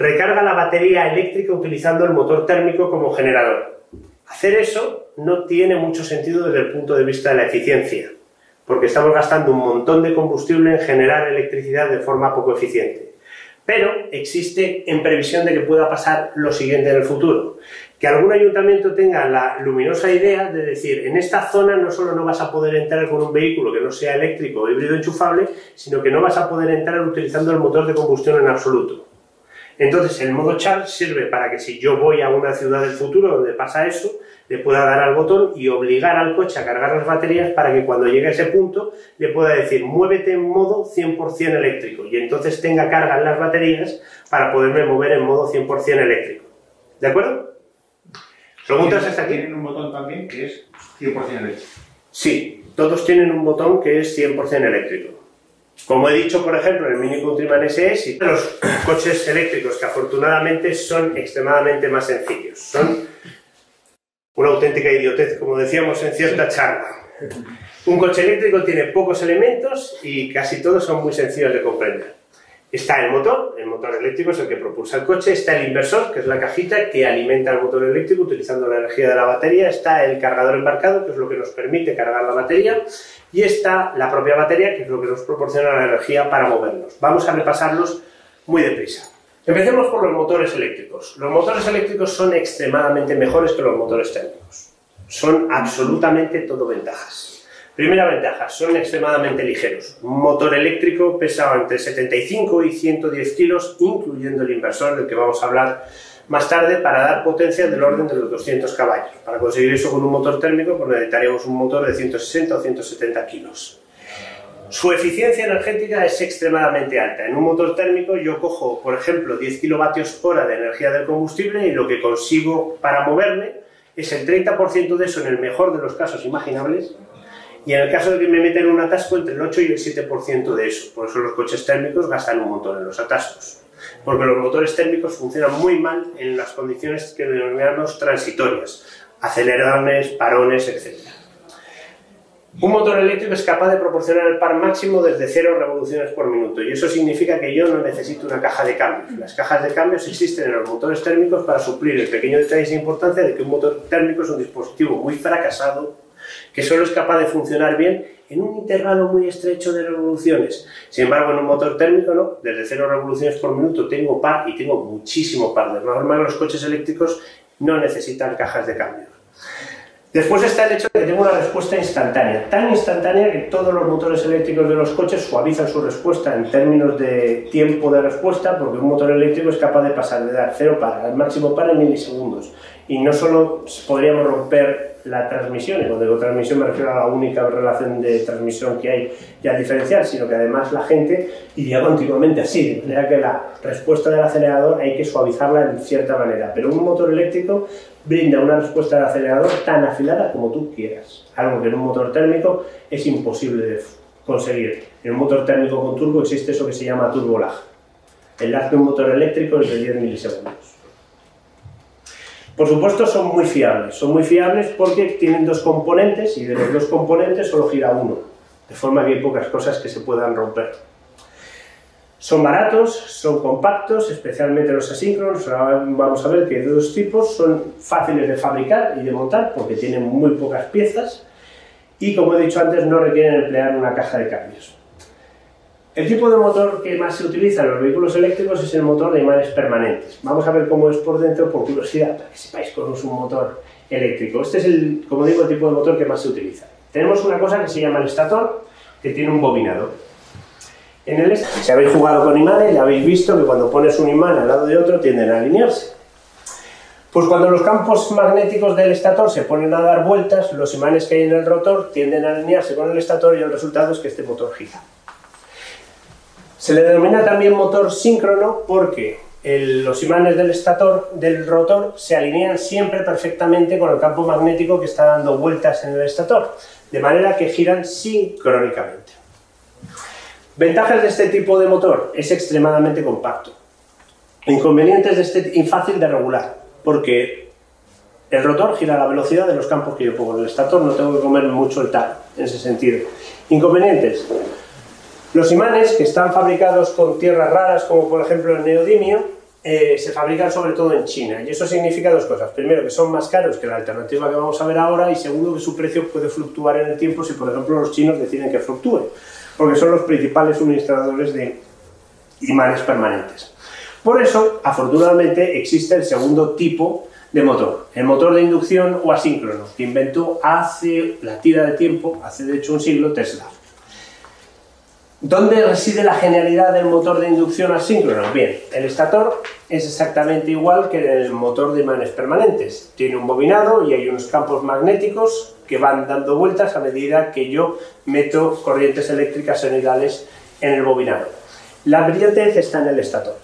[SPEAKER 3] recarga la batería eléctrica utilizando el motor térmico como generador. Hacer eso no tiene mucho sentido desde el punto de vista de la eficiencia, porque estamos gastando un montón de combustible en generar electricidad de forma poco eficiente. Pero existe en previsión de que pueda pasar lo siguiente en el futuro, que algún ayuntamiento tenga la luminosa idea de decir, en esta zona no solo no vas a poder entrar con un vehículo que no sea eléctrico o híbrido enchufable, sino que no vas a poder entrar utilizando el motor de combustión en absoluto. Entonces, el modo charge sirve para que si yo voy a una ciudad del futuro donde pasa eso, le pueda dar al botón y obligar al coche a cargar las baterías para que cuando llegue a ese punto le pueda decir muévete en modo 100% eléctrico y entonces tenga carga en las baterías para poderme mover en modo 100% eléctrico. ¿De acuerdo?
[SPEAKER 2] ¿Preguntas hasta aquí? Tienen un botón también que es 100% eléctrico.
[SPEAKER 3] Sí, todos tienen un botón que es 100% eléctrico. Como he dicho, por ejemplo, en el Mini Countryman SS, los (clears throat) coches eléctricos que afortunadamente son extremadamente más sencillos. Son una auténtica idiotez, como decíamos en cierta charla. Un coche eléctrico tiene pocos elementos y casi todos son muy sencillos de comprender. Está el motor, el motor eléctrico es el que propulsa el coche, está el inversor, que es la cajita que alimenta el motor eléctrico utilizando la energía de la batería, está el cargador embarcado, que es lo que nos permite cargar la batería, y está la propia batería, que es lo que nos proporciona la energía para movernos. Vamos a repasarlos muy deprisa. Empecemos por los motores eléctricos. Los motores eléctricos son extremadamente mejores que los motores térmicos. Son absolutamente todo ventajas. Primera ventaja, son extremadamente ligeros. Un motor eléctrico pesa entre 75 y 110 kilos, incluyendo el inversor del que vamos a hablar más tarde, para dar potencia del orden de los 200 caballos. Para conseguir eso con un motor térmico, pues necesitaríamos un motor de 160 o 170 kilos. Su eficiencia energética es extremadamente alta. En un motor térmico yo cojo, por ejemplo, 10 kilovatios hora de energía del combustible y lo que consigo para moverme es el 30% de eso en el mejor de los casos imaginables y en el caso de que me meten un atasco, entre el 8 y el 7% de eso. Por eso los coches térmicos gastan un montón en los atascos. Porque los motores térmicos funcionan muy mal en las condiciones que denominamos transitorias. Acelerones, parones, etc. Un motor eléctrico es capaz de proporcionar el par máximo desde 0 revoluciones por minuto y eso significa que yo no necesito una caja de cambios. Las cajas de cambios existen en los motores térmicos para suplir el pequeño detalle de importancia de que un motor térmico es un dispositivo muy fracasado que solo es capaz de funcionar bien en un intervalo muy estrecho de revoluciones. Sin embargo, en un motor térmico, no, desde 0 revoluciones por minuto tengo par y tengo muchísimo par. De normal, los coches eléctricos no necesitan cajas de cambios. Después está el hecho de que tengo una respuesta instantánea, tan instantánea que todos los motores eléctricos de los coches suavizan su respuesta en términos de tiempo de respuesta, porque un motor eléctrico es capaz de pasar de dar cero para al máximo par en milisegundos. Y no solo podríamos romper la transmisión, y cuando digo transmisión me refiero a la única relación de transmisión que hay ya diferencial, sino que además la gente iría continuamente así, de manera que la respuesta del acelerador hay que suavizarla en cierta manera. Pero un motor eléctrico brinda una respuesta del acelerador tan afilada como tú quieras, algo que en un motor térmico es imposible de conseguir. En un motor térmico con turbo existe eso que se llama turbo lag. El lag de un motor eléctrico es de 10 milisegundos. Por supuesto son muy fiables, son muy fiables porque tienen dos componentes y de los dos componentes solo gira uno, de forma que hay pocas cosas que se puedan romper. Son baratos, son compactos, especialmente los asíncronos. Ahora vamos a ver que hay dos tipos. Son fáciles de fabricar y de montar porque tienen muy pocas piezas y, como he dicho antes, no requieren emplear una caja de cambios. El tipo de motor que más se utiliza en los vehículos eléctricos es el motor de imanes permanentes. Vamos a ver cómo es por dentro, por curiosidad, para que sepáis cómo es un motor eléctrico. Este es, el, como digo, el tipo de motor que más se utiliza. Tenemos una cosa que se llama el estator, que tiene un bobinado. En el si habéis jugado con imanes, ya habéis visto que cuando pones un imán al lado de otro tienden a alinearse. Pues cuando los campos magnéticos del estator se ponen a dar vueltas, los imanes que hay en el rotor tienden a alinearse con el estator y el resultado es que este motor gira. Se le denomina también motor síncrono porque los imanes del estator, del rotor, se alinean siempre perfectamente con el campo magnético que está dando vueltas en el estator, de manera que giran sincrónicamente. Ventajas de este tipo de motor, es extremadamente compacto. Inconvenientes de este y fácil de regular, porque el rotor gira a la velocidad de los campos que yo pongo en el estator, no tengo que comer mucho el tal en ese sentido. Inconvenientes. Los imanes que están fabricados con tierras raras, como por ejemplo el neodimio, eh, se fabrican sobre todo en China. Y eso significa dos cosas. Primero, que son más caros que la alternativa que vamos a ver ahora. Y segundo, que su precio puede fluctuar en el tiempo si, por ejemplo, los chinos deciden que fluctúe porque son los principales suministradores de imanes permanentes. Por eso, afortunadamente, existe el segundo tipo de motor, el motor de inducción o asíncrono, que inventó hace la tira de tiempo, hace de hecho un siglo, Tesla. ¿Dónde reside la genialidad del motor de inducción asíncrono? Bien, el estator es exactamente igual que el motor de imanes permanentes. Tiene un bobinado y hay unos campos magnéticos que van dando vueltas a medida que yo meto corrientes eléctricas senoidales en el bobinado. La brillantez está en el estator.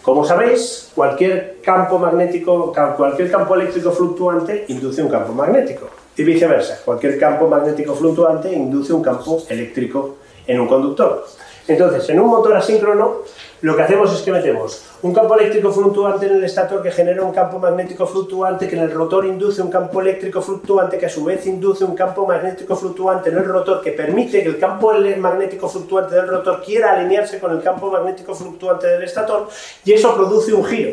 [SPEAKER 3] Como sabéis, cualquier campo magnético, cualquier campo eléctrico fluctuante induce un campo magnético y viceversa. Cualquier campo magnético fluctuante induce un campo eléctrico en un conductor. Entonces, en un motor asíncrono, lo que hacemos es que metemos un campo eléctrico fluctuante en el estator que genera un campo magnético fluctuante que en el rotor induce un campo eléctrico fluctuante que a su vez induce un campo magnético fluctuante en el rotor que permite que el campo magnético fluctuante del rotor quiera alinearse con el campo magnético fluctuante del estator y eso produce un giro.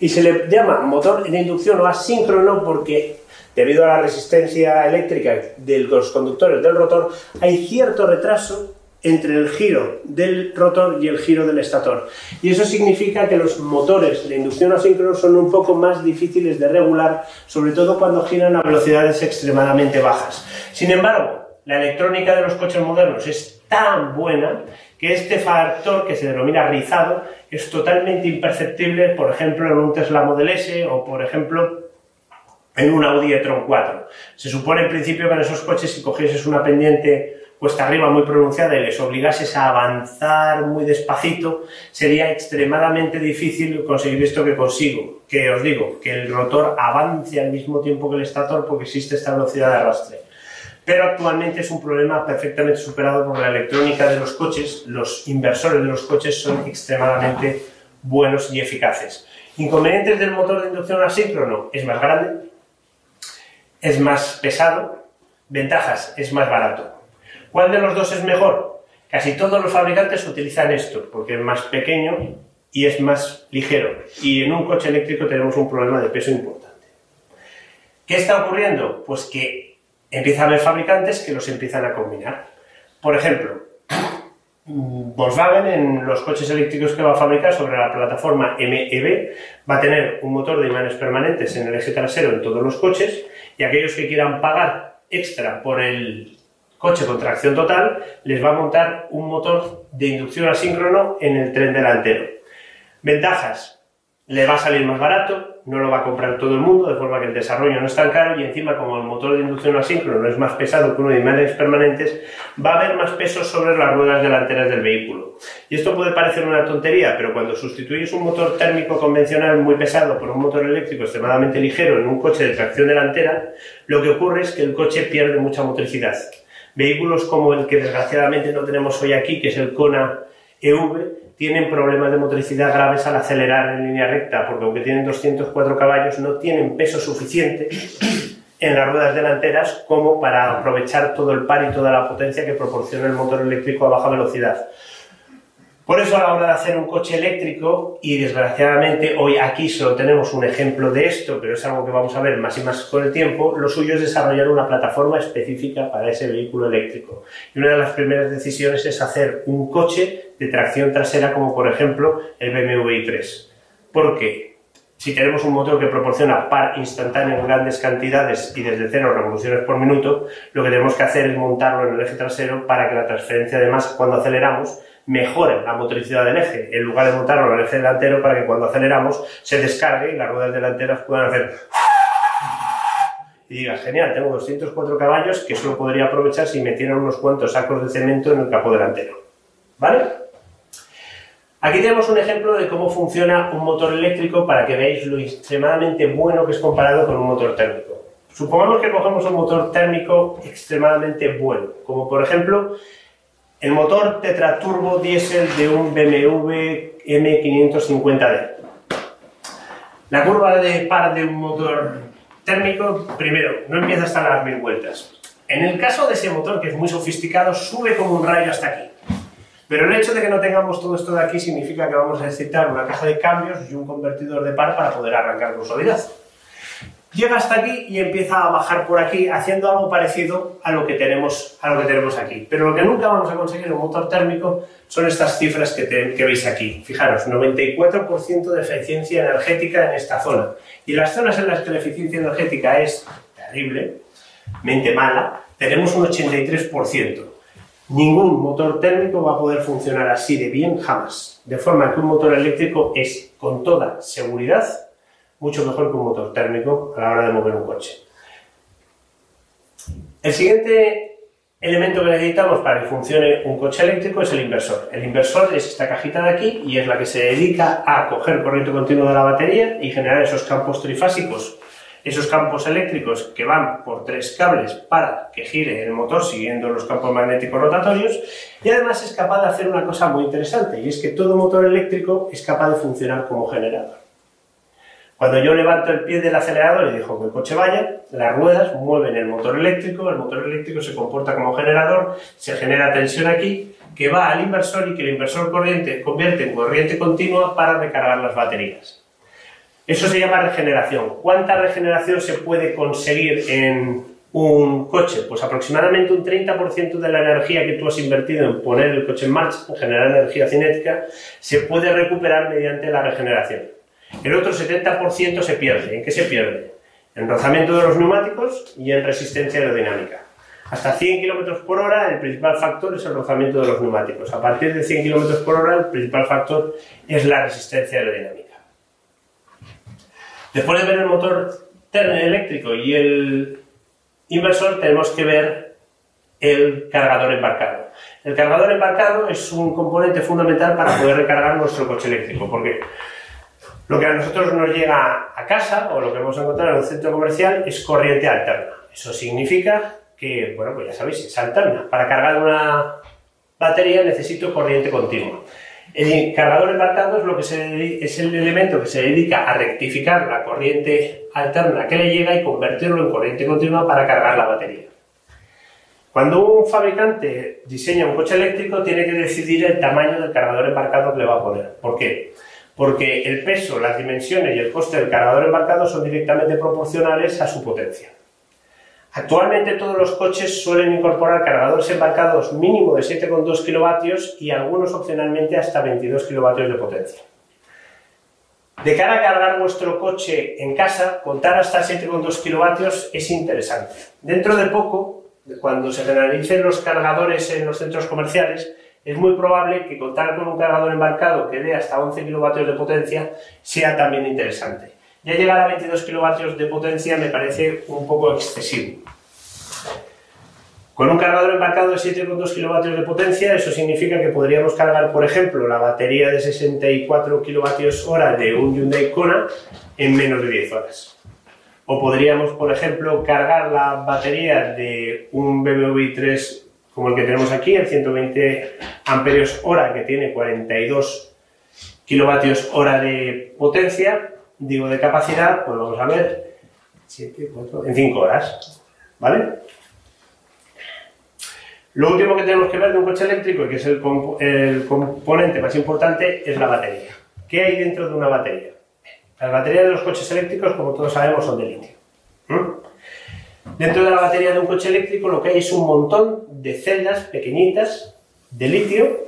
[SPEAKER 3] Y se le llama motor de inducción o asíncrono porque debido a la resistencia eléctrica de los conductores del rotor, hay cierto retraso entre el giro del rotor y el giro del estator. Y eso significa que los motores de inducción asíncronos son un poco más difíciles de regular, sobre todo cuando giran a velocidades extremadamente bajas. Sin embargo, la electrónica de los coches modernos es tan buena que este factor, que se denomina rizado, es totalmente imperceptible, por ejemplo, en un Tesla Model S o, por ejemplo, en un Audi e-tron 4. Se supone en principio que en esos coches si cogieses una pendiente cuesta arriba muy pronunciada y les obligases a avanzar muy despacito, sería extremadamente difícil conseguir esto que consigo. Que os digo, que el rotor avance al mismo tiempo que el estator porque existe esta velocidad de arrastre. Pero actualmente es un problema perfectamente superado por la electrónica de los coches. Los inversores de los coches son extremadamente buenos y eficaces. Inconvenientes del motor de inducción asíncrono es más grande, es más pesado, Ventajas, es más barato. ¿Cuál de los dos es mejor? Casi todos los fabricantes utilizan esto, porque es más pequeño y es más ligero. Y en un coche eléctrico tenemos un problema de peso importante. ¿Qué está ocurriendo? Pues que empieza a haber fabricantes que los empiezan a combinar. Por ejemplo, Volkswagen en los coches eléctricos que va a fabricar sobre la plataforma MEB va a tener un motor de imanes permanentes en el eje trasero en todos los coches y aquellos que quieran pagar extra por el coche con tracción total les va a montar un motor de inducción asíncrono en el tren delantero. Ventajas, le va a salir más barato, no lo va a comprar todo el mundo, de forma que el desarrollo no es tan caro y encima como el motor de inducción asíncrono es más pesado que uno de imanes permanentes, va a haber más peso sobre las ruedas delanteras del vehículo. Y esto puede parecer una tontería, pero cuando sustituyes un motor térmico convencional muy pesado por un motor eléctrico extremadamente ligero en un coche de tracción delantera, lo que ocurre es que el coche pierde mucha motricidad. Vehículos como el que desgraciadamente no tenemos hoy aquí, que es el Kona EV, tienen problemas de motricidad graves al acelerar en línea recta, porque aunque tienen 204 caballos, no tienen peso suficiente en las ruedas delanteras como para aprovechar todo el par y toda la potencia que proporciona el motor eléctrico a baja velocidad. Por eso a la hora de hacer un coche eléctrico, y desgraciadamente hoy aquí solo tenemos un ejemplo de esto, pero es algo que vamos a ver más y más con el tiempo, lo suyo es desarrollar una plataforma específica para ese vehículo eléctrico. Y una de las primeras decisiones es hacer un coche de tracción trasera como por ejemplo el BMW i3. ¿Por qué? Si tenemos un motor que proporciona par instantáneo en grandes cantidades y desde cero revoluciones por minuto, lo que tenemos que hacer es montarlo en el eje trasero para que la transferencia de masa cuando aceleramos mejore la motricidad del eje, en lugar de montarlo en el eje delantero para que cuando aceleramos se descargue y las ruedas delanteras puedan hacer y digas, genial, tengo 204 caballos que solo podría aprovechar si metieran unos cuantos sacos de cemento en el capó delantero. ¿Vale? Aquí tenemos un ejemplo de cómo funciona un motor eléctrico para que veáis lo extremadamente bueno que es comparado con un motor térmico. Supongamos que cogemos un motor térmico extremadamente bueno, como por ejemplo el motor tetraturbo diésel de un BMW M550D. La curva de par de un motor térmico, primero, no empieza hasta las mil vueltas. En el caso de ese motor, que es muy sofisticado, sube como un rayo hasta aquí. Pero el hecho de que no tengamos todo esto de aquí significa que vamos a necesitar una caja de cambios y un convertidor de par para poder arrancar con suavidad llega hasta aquí y empieza a bajar por aquí haciendo algo parecido a lo que tenemos, a lo que tenemos aquí. Pero lo que nunca vamos a conseguir en un motor térmico son estas cifras que, que veis aquí. Fijaros, 94% de eficiencia energética en esta zona. Y las zonas en las que la eficiencia energética es terriblemente mala, tenemos un 83%. Ningún motor térmico va a poder funcionar así de bien jamás. De forma que un motor eléctrico es, con toda seguridad, mucho mejor que un motor térmico a la hora de mover un coche. El siguiente elemento que necesitamos para que funcione un coche eléctrico es el inversor. El inversor es esta cajita de aquí y es la que se dedica a coger corriente continua de la batería y generar esos campos trifásicos, esos campos eléctricos que van por tres cables para que gire el motor siguiendo los campos magnéticos rotatorios y además es capaz de hacer una cosa muy interesante y es que todo motor eléctrico es capaz de funcionar como generador. Cuando yo levanto el pie del acelerador y dejo que el coche vaya, las ruedas mueven el motor eléctrico, el motor eléctrico se comporta como generador, se genera tensión aquí, que va al inversor y que el inversor corriente convierte en corriente continua para recargar las baterías. Eso se llama regeneración. ¿Cuánta regeneración se puede conseguir en un coche? Pues aproximadamente un 30% de la energía que tú has invertido en poner el coche en marcha, en generar energía cinética, se puede recuperar mediante la regeneración. El otro 70% se pierde. ¿En qué se pierde? En rozamiento de los neumáticos y en resistencia aerodinámica. Hasta 100 km por hora el principal factor es el rozamiento de los neumáticos. A partir de 100 km por hora el principal factor es la resistencia aerodinámica. Después de ver el motor eléctrico y el inversor tenemos que ver el cargador embarcado. El cargador embarcado es un componente fundamental para poder recargar nuestro coche eléctrico. ¿Por qué? Lo que a nosotros nos llega a casa o lo que vamos a encontrar en un centro comercial es corriente alterna. Eso significa que, bueno, pues ya sabéis, es alterna. Para cargar una batería necesito corriente continua. El cargador embarcado es, lo que es el elemento que se dedica a rectificar la corriente alterna que le llega y convertirlo en corriente continua para cargar la batería. Cuando un fabricante diseña un coche eléctrico, tiene que decidir el tamaño del cargador embarcado que le va a poner. ¿Por qué? Porque el peso, las dimensiones y el coste del cargador embarcado son directamente proporcionales a su potencia. Actualmente todos los coches suelen incorporar cargadores embarcados mínimo de 7,2 kilovatios y algunos opcionalmente hasta 22 kilovatios de potencia. De cara a cargar vuestro coche en casa, contar hasta 7,2 kilovatios es interesante. Dentro de poco, cuando se generalicen los cargadores en los centros comerciales, es muy probable que contar con un cargador embarcado que dé hasta 11 kilovatios de potencia sea también interesante. Ya llegar a 22 kilovatios de potencia me parece un poco excesivo. Con un cargador embarcado de 7,2 kilovatios de potencia, eso significa que podríamos cargar, por ejemplo, la batería de 64 kilovatios hora de un Hyundai Kona en menos de 10 horas. O podríamos, por ejemplo, cargar la batería de un BMW 3 como el que tenemos aquí, el 120 amperios hora, que tiene 42 kilovatios hora de potencia, digo de capacidad, pues vamos a ver, 7, 4, en 5 horas, ¿vale? Lo último que tenemos que ver de un coche eléctrico, que es el, componente más importante, es la batería. ¿Qué hay dentro de una batería? Las baterías de los coches eléctricos, como todos sabemos, son de litio. Dentro de la batería de un coche eléctrico lo que hay es un montón de celdas pequeñitas de litio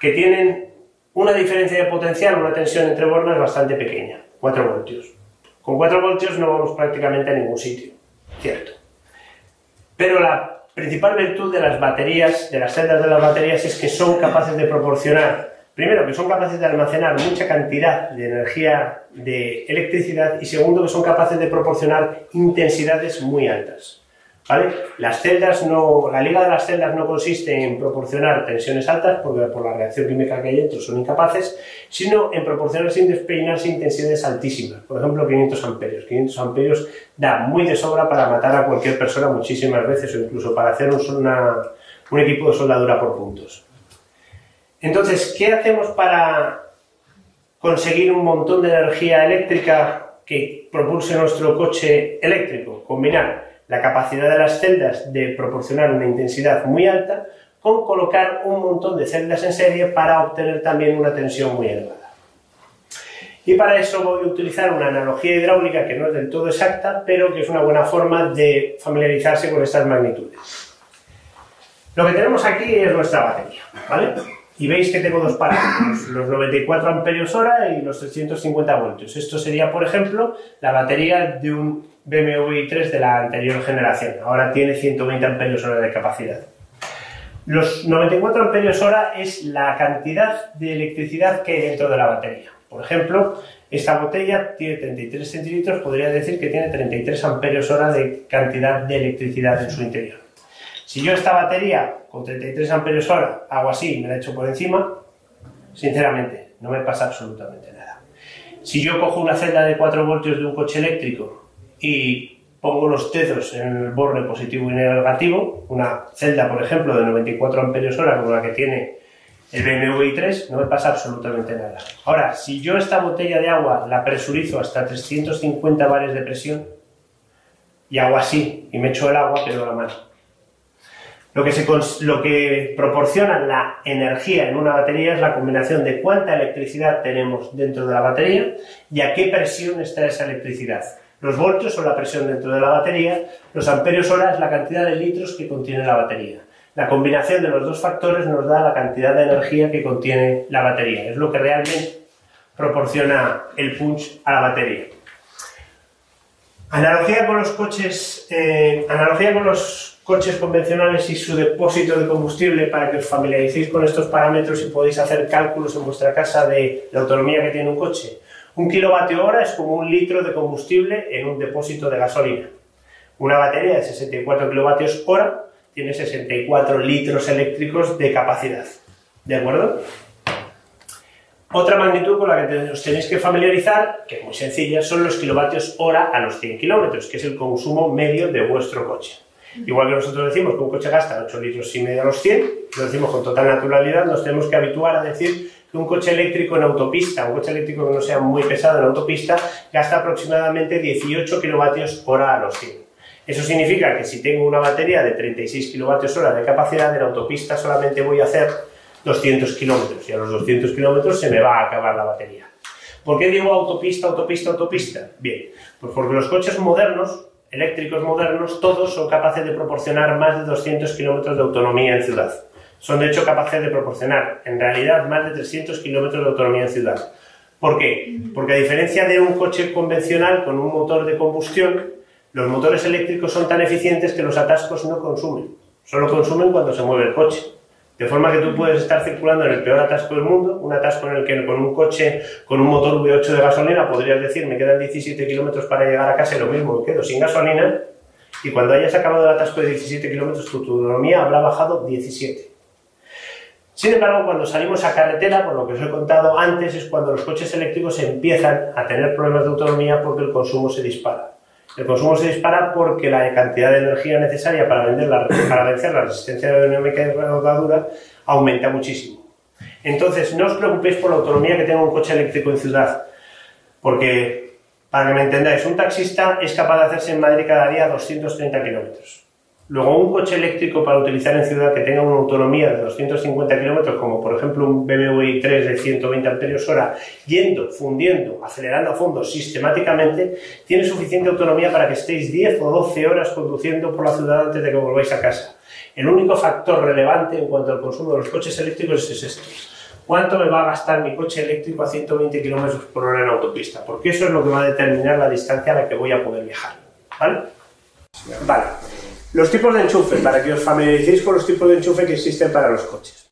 [SPEAKER 3] que tienen una diferencia de potencial, una tensión entre bornas bastante pequeña, 4 voltios. Con 4 voltios no vamos prácticamente a ningún sitio, cierto. Pero la principal virtud de las baterías, de las celdas de las baterías, es que son capaces de proporcionar, primero, que son capaces de almacenar mucha cantidad de energía de electricidad y segundo, que son capaces de proporcionar intensidades muy altas. Las celdas no, la liga de las celdas no consiste en proporcionar tensiones altas, porque por la reacción química que hay dentro son incapaces, sino en proporcionar sin despeinarse intensidades altísimas. Por ejemplo, 500 amperios. 500 amperios da muy de sobra para matar a cualquier persona muchísimas veces o incluso para hacer un, un equipo de soldadura por puntos. Entonces, ¿qué hacemos para conseguir un montón de energía eléctrica que propulse nuestro coche eléctrico? Combinar la capacidad de las celdas de proporcionar una intensidad muy alta con colocar un montón de celdas en serie para obtener también una tensión muy elevada. Y para eso voy a utilizar una analogía hidráulica que no es del todo exacta, pero que es una buena forma de familiarizarse con estas magnitudes. Lo que tenemos aquí es nuestra batería, ¿vale? Y veis que tengo dos parámetros, (laughs) los 94 amperios hora y los 350 voltios. Esto sería, por ejemplo, la batería de un BMW i3 de la anterior generación. Ahora tiene 120 amperios hora de capacidad. Los 94 amperios hora es la cantidad de electricidad que hay dentro de la batería. Por ejemplo, esta botella tiene 33 centilitros, podría decir que tiene 33 amperios hora de cantidad de electricidad en su interior. Si yo esta batería con 33 amperios hora hago así y me la echo por encima, sinceramente, no me pasa absolutamente nada. Si yo cojo una celda de 4 voltios de un coche eléctrico y pongo los dedos en el borde positivo y negativo, una celda, por ejemplo, de 94 amperios hora como la que tiene el BMW i3, no me pasa absolutamente nada. Ahora, si yo esta botella de agua la presurizo hasta 350 bares de presión y hago así y me echo el agua, pero la mano. Lo que, se, lo que proporciona la energía en una batería es la combinación de cuánta electricidad tenemos dentro de la batería y a qué presión está esa electricidad. Los voltios son la presión dentro de la batería, los amperios hora es la cantidad de litros que contiene la batería. La combinación de los dos factores nos da la cantidad de energía que contiene la batería. Es lo que realmente proporciona el punch a la batería. Analogía con los coches, eh, analogía con los coches convencionales y su depósito de combustible para que os familiaricéis con estos parámetros y podéis hacer cálculos en vuestra casa de la autonomía que tiene un coche. Un kilovatio hora es como un litro de combustible en un depósito de gasolina. Una batería de 64 kilovatios hora tiene 64 litros eléctricos de capacidad. ¿De acuerdo? Otra magnitud con la que os tenéis que familiarizar, que es muy sencilla, son los kilovatios hora a los 100 kilómetros, que es el consumo medio de vuestro coche. Igual que nosotros decimos que un coche gasta 8 litros y medio a los 100, lo decimos con total naturalidad, nos tenemos que habituar a decir que un coche eléctrico en autopista, un coche eléctrico que no sea muy pesado en autopista, gasta aproximadamente 18 kilovatios hora a los 100. Eso significa que si tengo una batería de 36 kWh de capacidad, en autopista solamente voy a hacer 200 kilómetros y a los 200 kilómetros se me va a acabar la batería. ¿Por qué digo autopista, autopista, autopista? Bien, pues porque los coches modernos, eléctricos modernos, todos son capaces de proporcionar más de 200 kilómetros de autonomía en ciudad. Son de hecho capaces de proporcionar, en realidad, más de 300 kilómetros de autonomía en ciudad. ¿Por qué? Porque a diferencia de un coche convencional con un motor de combustión, los motores eléctricos son tan eficientes que los atascos no consumen. Solo consumen cuando se mueve el coche. De forma que tú puedes estar circulando en el peor atasco del mundo, un atasco en el que con un coche con un motor V8 de gasolina podrías decir me quedan 17 kilómetros para llegar a casa y lo mismo, quedo sin gasolina y cuando hayas acabado el atasco de 17 kilómetros tu autonomía habrá bajado 17. Sin embargo, cuando salimos a carretera, por lo que os he contado antes, es cuando los coches eléctricos empiezan a tener problemas de autonomía porque el consumo se dispara. El consumo se dispara porque la cantidad de energía necesaria para, para vencer la resistencia aerodinámica y rodadura aumenta muchísimo. Entonces, no os preocupéis por la autonomía que tenga un coche eléctrico en ciudad, porque, para que me entendáis, un taxista es capaz de hacerse en Madrid cada día 230 kilómetros. Luego, un coche eléctrico para utilizar en ciudad que tenga una autonomía de 250 kilómetros, como por ejemplo un BMW i3 de 120 amperios hora, yendo, fundiendo, acelerando a fondo sistemáticamente, tiene suficiente autonomía para que estéis 10 o 12 horas conduciendo por la ciudad antes de que volváis a casa. El único factor relevante en cuanto al consumo de los coches eléctricos es esto. ¿Cuánto me va a gastar mi coche eléctrico a 120 km por hora en autopista? Porque eso es lo que va a determinar la distancia a la que voy a poder viajar. ¿Vale? Vale. Los tipos de enchufe, para que os familiaricéis con los tipos de enchufe que existen para los coches.